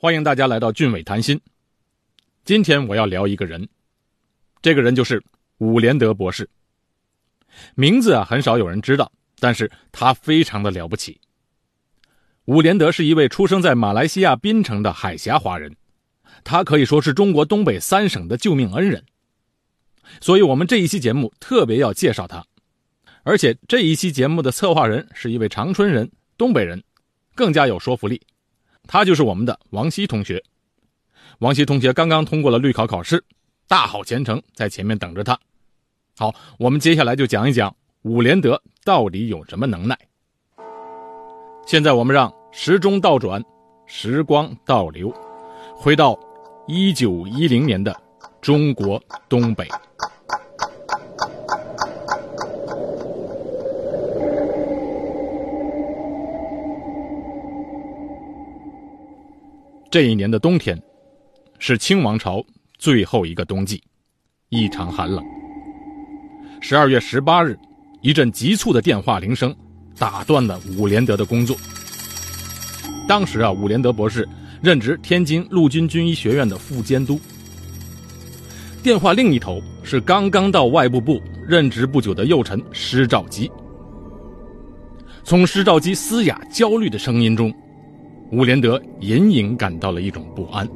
欢迎大家来到俊伟谈心。今天我要聊一个人，这个人就是伍连德博士。名字啊，很少有人知道，但是他非常的了不起。伍连德是一位出生在马来西亚槟城的海峡华人，他可以说是中国东北三省的救命恩人。所以，我们这一期节目特别要介绍他，而且这一期节目的策划人是一位长春人，东北人，更加有说服力。他就是我们的王希同学。王希同学刚刚通过了律考考试，大好前程在前面等着他。好，我们接下来就讲一讲伍连德到底有什么能耐。现在我们让时钟倒转，时光倒流，回到一九一零年的中国东北。这一年的冬天，是清王朝最后一个冬季，异常寒冷。十二月十八日，一阵急促的电话铃声打断了伍连德的工作。当时啊，伍连德博士任职天津陆军军医学院的副监督。电话另一头是刚刚到外部部任职不久的右臣施肇基。从施肇基嘶哑焦虑的声音中。伍连德隐隐感到了一种不安，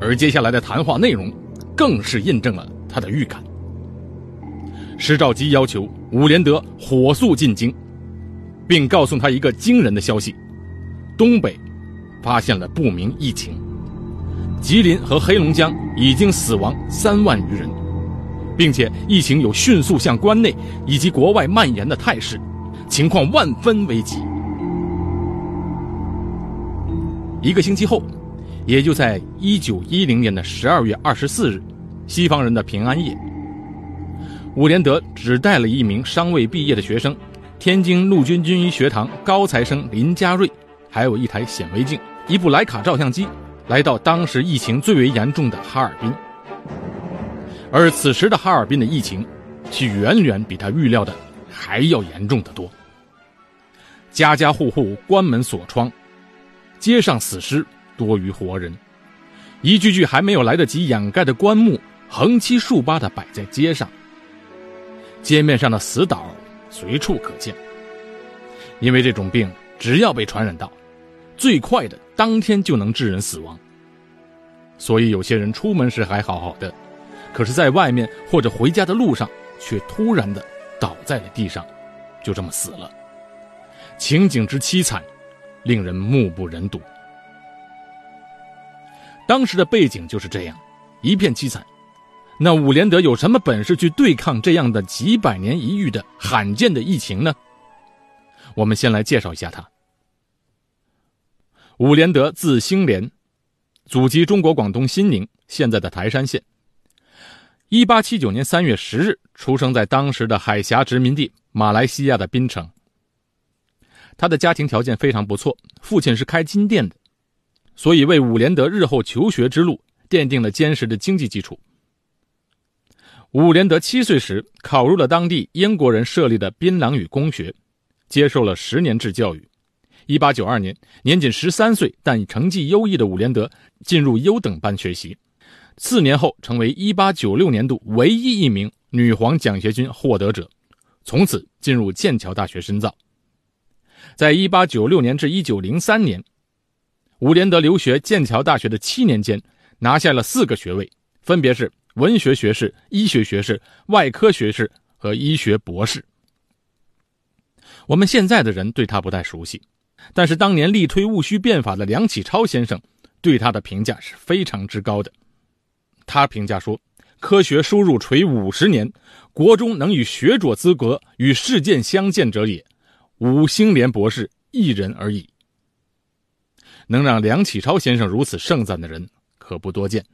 而接下来的谈话内容，更是印证了他的预感。施肇基要求伍连德火速进京，并告诉他一个惊人的消息：东北发现了不明疫情，吉林和黑龙江已经死亡三万余人，并且疫情有迅速向关内以及国外蔓延的态势，情况万分危急。一个星期后，也就在一九一零年的十二月二十四日，西方人的平安夜，伍连德只带了一名尚未毕业的学生，天津陆军军医学堂高材生林家瑞，还有一台显微镜、一部徕卡照相机，来到当时疫情最为严重的哈尔滨。而此时的哈尔滨的疫情，却远远比他预料的还要严重的多，家家户户关门锁窗。街上死尸多于活人，一具具还没有来得及掩盖的棺木横七竖八地摆在街上。街面上的死岛随处可见。因为这种病只要被传染到，最快的当天就能致人死亡。所以有些人出门时还好好的，可是在外面或者回家的路上，却突然的倒在了地上，就这么死了。情景之凄惨。令人目不忍睹。当时的背景就是这样，一片凄惨。那伍连德有什么本事去对抗这样的几百年一遇的罕见的疫情呢？我们先来介绍一下他。伍连德字兴廉，祖籍中国广东新宁（现在的台山县）。一八七九年三月十日出生在当时的海峡殖民地马来西亚的槟城。他的家庭条件非常不错，父亲是开金店的，所以为伍连德日后求学之路奠定了坚实的经济基础。伍连德七岁时考入了当地英国人设立的槟榔屿公学，接受了十年制教育。一八九二年，年仅十三岁但成绩优异的伍连德进入优等班学习，四年后成为一八九六年度唯一一名女皇奖学金获得者，从此进入剑桥大学深造。在一八九六年至一九零三年，伍连德留学剑桥大学的七年间，拿下了四个学位，分别是文学学士、医学学士、外科学士和医学博士。我们现在的人对他不太熟悉，但是当年力推戊戌变法的梁启超先生对他的评价是非常之高的。他评价说：“科学输入垂五十年，国中能与学者资格与世间相见者也。”伍兴廉博士一人而已，能让梁启超先生如此盛赞的人可不多见。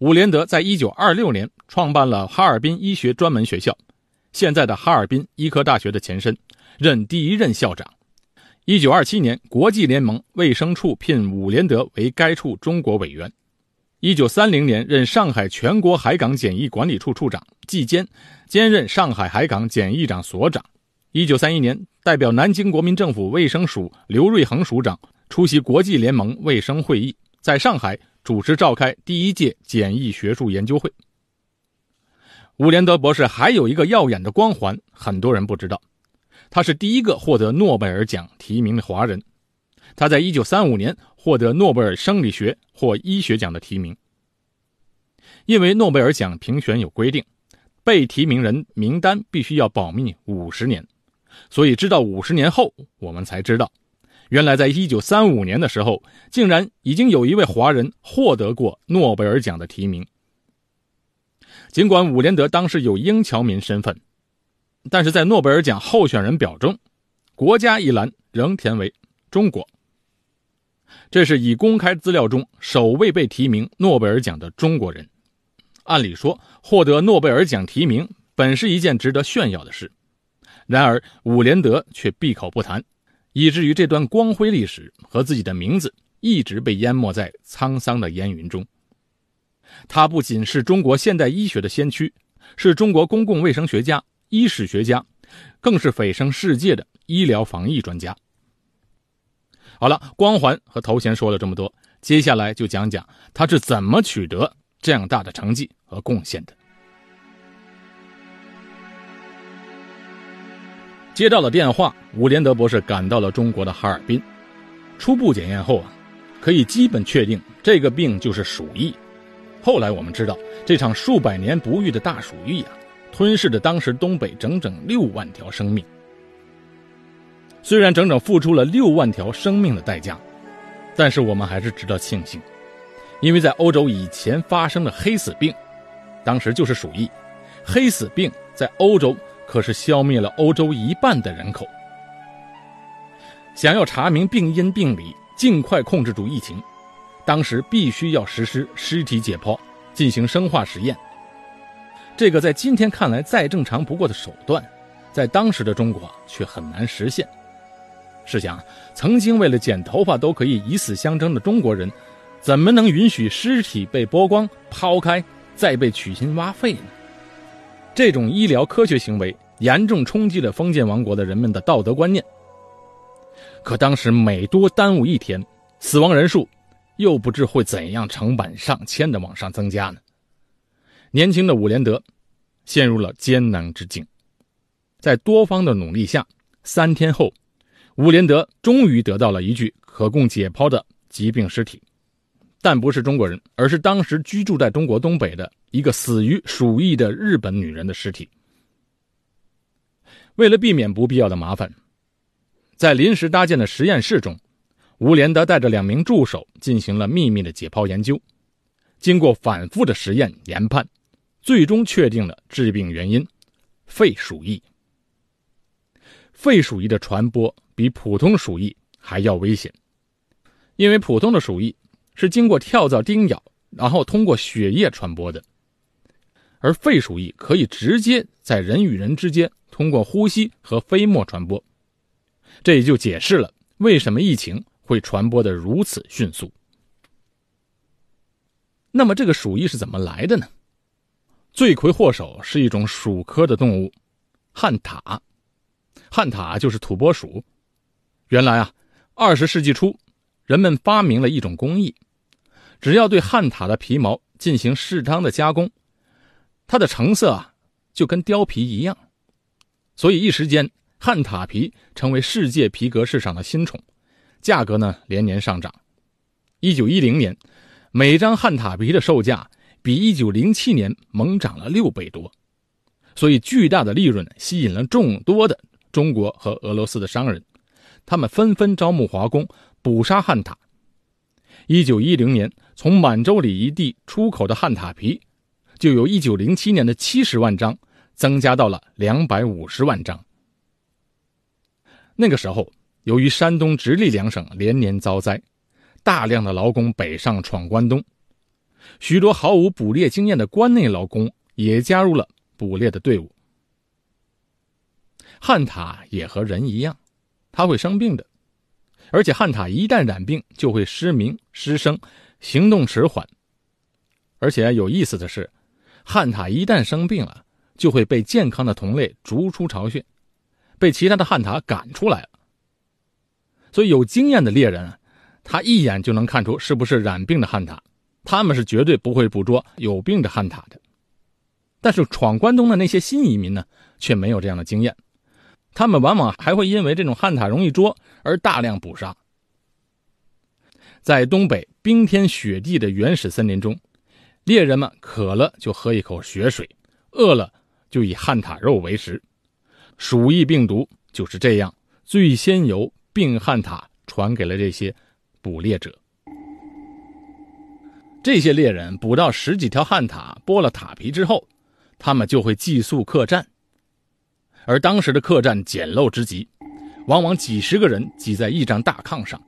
伍连德在一九二六年创办了哈尔滨医学专门学校，现在的哈尔滨医科大学的前身，任第一任校长。一九二七年，国际联盟卫生处聘伍连德为该处中国委员。一九三零年，任上海全国海港检疫管理处处长，季监，兼任上海海港检疫长所长。一九三一年，代表南京国民政府卫生署刘瑞恒署长出席国际联盟卫生会议，在上海主持召开第一届简易学术研究会。伍连德博士还有一个耀眼的光环，很多人不知道，他是第一个获得诺贝尔奖提名的华人。他在1935年获得诺贝尔生理学或医学奖的提名。因为诺贝尔奖评选有规定，被提名人名单必须要保密五十年，所以直到五十年后，我们才知道，原来在1935年的时候，竟然已经有一位华人获得过诺贝尔奖的提名。尽管伍连德当时有英侨民身份，但是在诺贝尔奖候选人表中，国家一栏仍填为中国。这是已公开资料中首位被提名诺贝尔奖的中国人。按理说，获得诺贝尔奖提名本是一件值得炫耀的事，然而伍连德却闭口不谈，以至于这段光辉历史和自己的名字一直被淹没在沧桑的烟云中。他不仅是中国现代医学的先驱，是中国公共卫生学家、医史学家，更是蜚声世界的医疗防疫专家。好了，光环和头衔说了这么多，接下来就讲讲他是怎么取得这样大的成绩和贡献的。接到了电话，伍连德博士赶到了中国的哈尔滨。初步检验后啊，可以基本确定这个病就是鼠疫。后来我们知道，这场数百年不遇的大鼠疫啊，吞噬着当时东北整整六万条生命。虽然整整付出了六万条生命的代价，但是我们还是值得庆幸，因为在欧洲以前发生的黑死病，当时就是鼠疫，黑死病在欧洲可是消灭了欧洲一半的人口。想要查明病因病理，尽快控制住疫情。当时必须要实施尸体解剖，进行生化实验。这个在今天看来再正常不过的手段，在当时的中国却很难实现。试想，曾经为了剪头发都可以以死相争的中国人，怎么能允许尸体被剥光、抛开，再被取心挖肺呢？这种医疗科学行为严重冲击了封建王国的人们的道德观念。可当时每多耽误一天，死亡人数。又不知会怎样成百上千的往上增加呢？年轻的伍连德陷入了艰难之境，在多方的努力下，三天后，伍连德终于得到了一具可供解剖的疾病尸体，但不是中国人，而是当时居住在中国东北的一个死于鼠疫的日本女人的尸体。为了避免不必要的麻烦，在临时搭建的实验室中。吴连德带着两名助手进行了秘密的解剖研究，经过反复的实验研判，最终确定了致病原因——肺鼠疫。肺鼠疫的传播比普通鼠疫还要危险，因为普通的鼠疫是经过跳蚤叮咬，然后通过血液传播的，而肺鼠疫可以直接在人与人之间通过呼吸和飞沫传播，这也就解释了为什么疫情。会传播的如此迅速。那么这个鼠疫是怎么来的呢？罪魁祸首是一种鼠科的动物——旱獭。旱獭就是土拨鼠。原来啊，二十世纪初，人们发明了一种工艺，只要对旱獭的皮毛进行适当的加工，它的成色啊就跟貂皮一样。所以一时间，旱獭皮成为世界皮革市场的新宠。价格呢连年上涨，一九一零年，每张旱獭皮的售价比一九零七年猛涨了六倍多，所以巨大的利润吸引了众多的中国和俄罗斯的商人，他们纷纷招募华工捕杀旱獭。一九一零年，从满洲里一地出口的旱獭皮，就由一九零七年的七十万张增加到了两百五十万张。那个时候。由于山东、直隶两省连年遭灾，大量的劳工北上闯关东，许多毫无捕猎经验的关内劳工也加入了捕猎的队伍。旱獭也和人一样，它会生病的，而且旱獭一旦染病就会失明、失声、行动迟缓。而且有意思的是，旱獭一旦生病了，就会被健康的同类逐出巢穴，被其他的旱獭赶出来了。所以，有经验的猎人他一眼就能看出是不是染病的旱獭，他们是绝对不会捕捉有病的旱獭的。但是闯关东的那些新移民呢，却没有这样的经验，他们往往还会因为这种旱獭容易捉而大量捕杀。在东北冰天雪地的原始森林中，猎人们渴了就喝一口雪水，饿了就以旱獭肉为食。鼠疫病毒就是这样，最先由病旱獭传给了这些捕猎者。这些猎人捕到十几条旱獭，剥了獭皮之后，他们就会寄宿客栈。而当时的客栈简陋之极，往往几十个人挤在一张大炕上。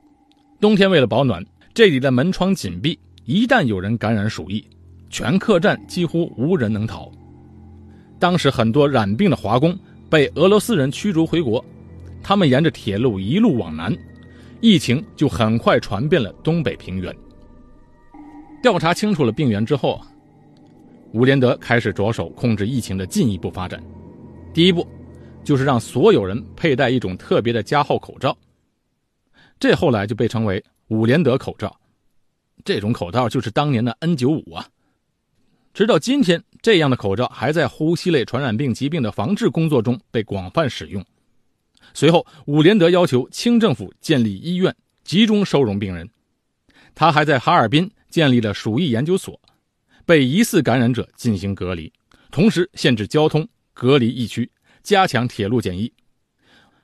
冬天为了保暖，这里的门窗紧闭。一旦有人感染鼠疫，全客栈几乎无人能逃。当时很多染病的华工被俄罗斯人驱逐回国，他们沿着铁路一路往南，疫情就很快传遍了东北平原。调查清楚了病源之后啊，伍连德开始着手控制疫情的进一步发展。第一步，就是让所有人佩戴一种特别的加厚口罩。这后来就被称为伍连德口罩，这种口罩就是当年的 N95 啊。直到今天，这样的口罩还在呼吸类传染病疾病的防治工作中被广泛使用。随后，伍连德要求清政府建立医院，集中收容病人。他还在哈尔滨建立了鼠疫研究所，被疑似感染者进行隔离，同时限制交通，隔离疫区，加强铁路检疫。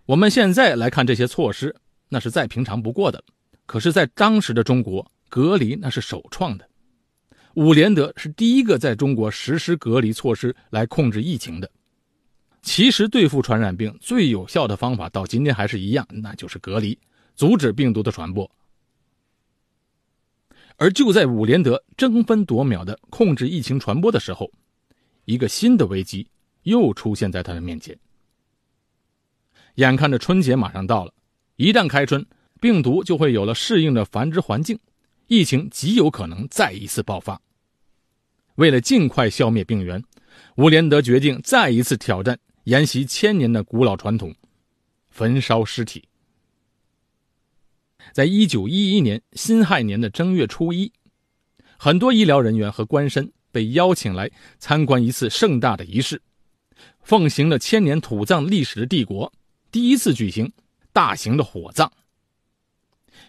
我们现在来看这些措施。那是再平常不过的，可是，在当时的中国，隔离那是首创的。伍连德是第一个在中国实施隔离措施来控制疫情的。其实，对付传染病最有效的方法，到今天还是一样，那就是隔离，阻止病毒的传播。而就在伍连德争分夺秒的控制疫情传播的时候，一个新的危机又出现在他的面前。眼看着春节马上到了。一旦开春，病毒就会有了适应的繁殖环境，疫情极有可能再一次爆发。为了尽快消灭病源，吴连德决定再一次挑战沿袭千年的古老传统——焚烧尸体。在一九一一年辛亥年的正月初一，很多医疗人员和官绅被邀请来参观一次盛大的仪式，奉行了千年土葬历史的帝国第一次举行。大型的火葬，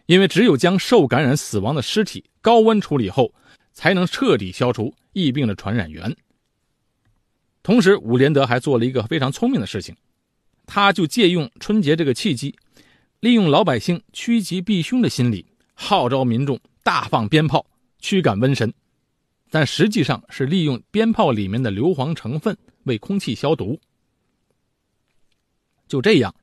因为只有将受感染死亡的尸体高温处理后，才能彻底消除疫病的传染源。同时，伍连德还做了一个非常聪明的事情，他就借用春节这个契机，利用老百姓趋吉避凶的心理，号召民众大放鞭炮驱赶瘟神，但实际上是利用鞭炮里面的硫磺成分为空气消毒。就这样。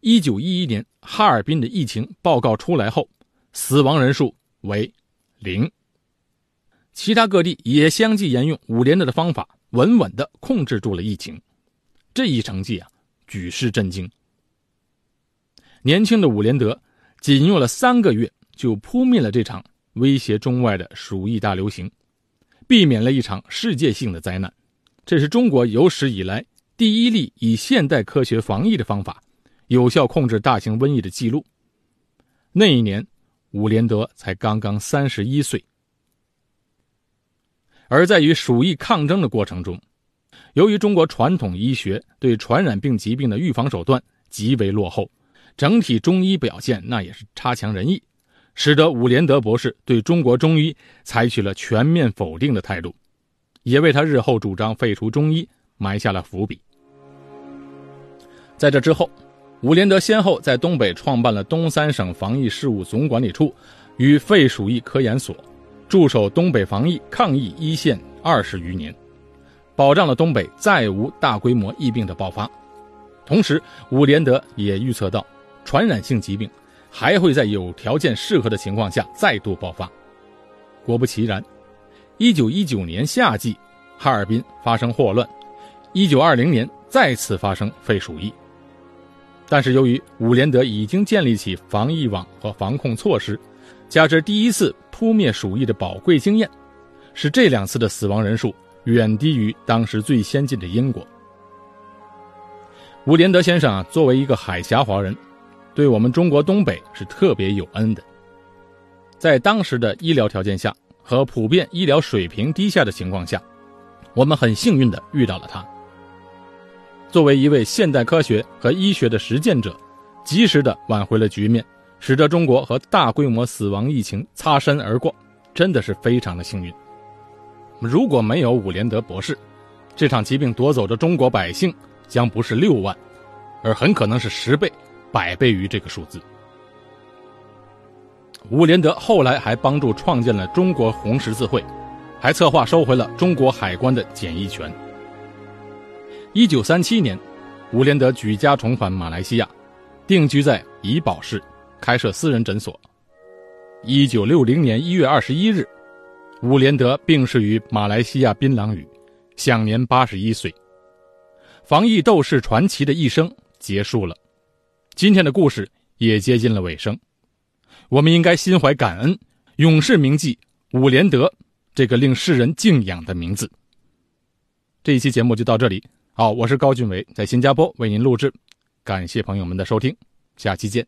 一九一一年，哈尔滨的疫情报告出来后，死亡人数为零。其他各地也相继沿用伍连德的方法，稳稳的控制住了疫情。这一成绩啊，举世震惊。年轻的伍连德仅用了三个月，就扑灭了这场威胁中外的鼠疫大流行，避免了一场世界性的灾难。这是中国有史以来第一例以现代科学防疫的方法。有效控制大型瘟疫的记录。那一年，伍连德才刚刚三十一岁。而在与鼠疫抗争的过程中，由于中国传统医学对传染病疾病的预防手段极为落后，整体中医表现那也是差强人意，使得伍连德博士对中国中医采取了全面否定的态度，也为他日后主张废除中医埋下了伏笔。在这之后。伍连德先后在东北创办了东三省防疫事务总管理处与废鼠疫科研所，驻守东北防疫抗疫一线二十余年，保障了东北再无大规模疫病的爆发。同时，伍连德也预测到，传染性疾病还会在有条件适合的情况下再度爆发。果不其然，一九一九年夏季，哈尔滨发生霍乱；一九二零年再次发生肺鼠疫。但是由于伍连德已经建立起防疫网和防控措施，加之第一次扑灭鼠疫的宝贵经验，使这两次的死亡人数远低于当时最先进的英国。伍连德先生啊，作为一个海峡华人，对我们中国东北是特别有恩的。在当时的医疗条件下和普遍医疗水平低下的情况下，我们很幸运的遇到了他。作为一位现代科学和医学的实践者，及时的挽回了局面，使得中国和大规模死亡疫情擦身而过，真的是非常的幸运。如果没有伍连德博士，这场疾病夺走的中国百姓将不是六万，而很可能是十倍、百倍于这个数字。伍连德后来还帮助创建了中国红十字会，还策划收回了中国海关的检疫权。一九三七年，伍连德举家重返马来西亚，定居在怡保市，开设私人诊所。一九六零年一月二十一日，伍连德病逝于马来西亚槟榔屿，享年八十一岁。防疫斗士传奇的一生结束了，今天的故事也接近了尾声。我们应该心怀感恩，永世铭记伍连德这个令世人敬仰的名字。这一期节目就到这里，好，我是高俊伟，在新加坡为您录制，感谢朋友们的收听，下期见。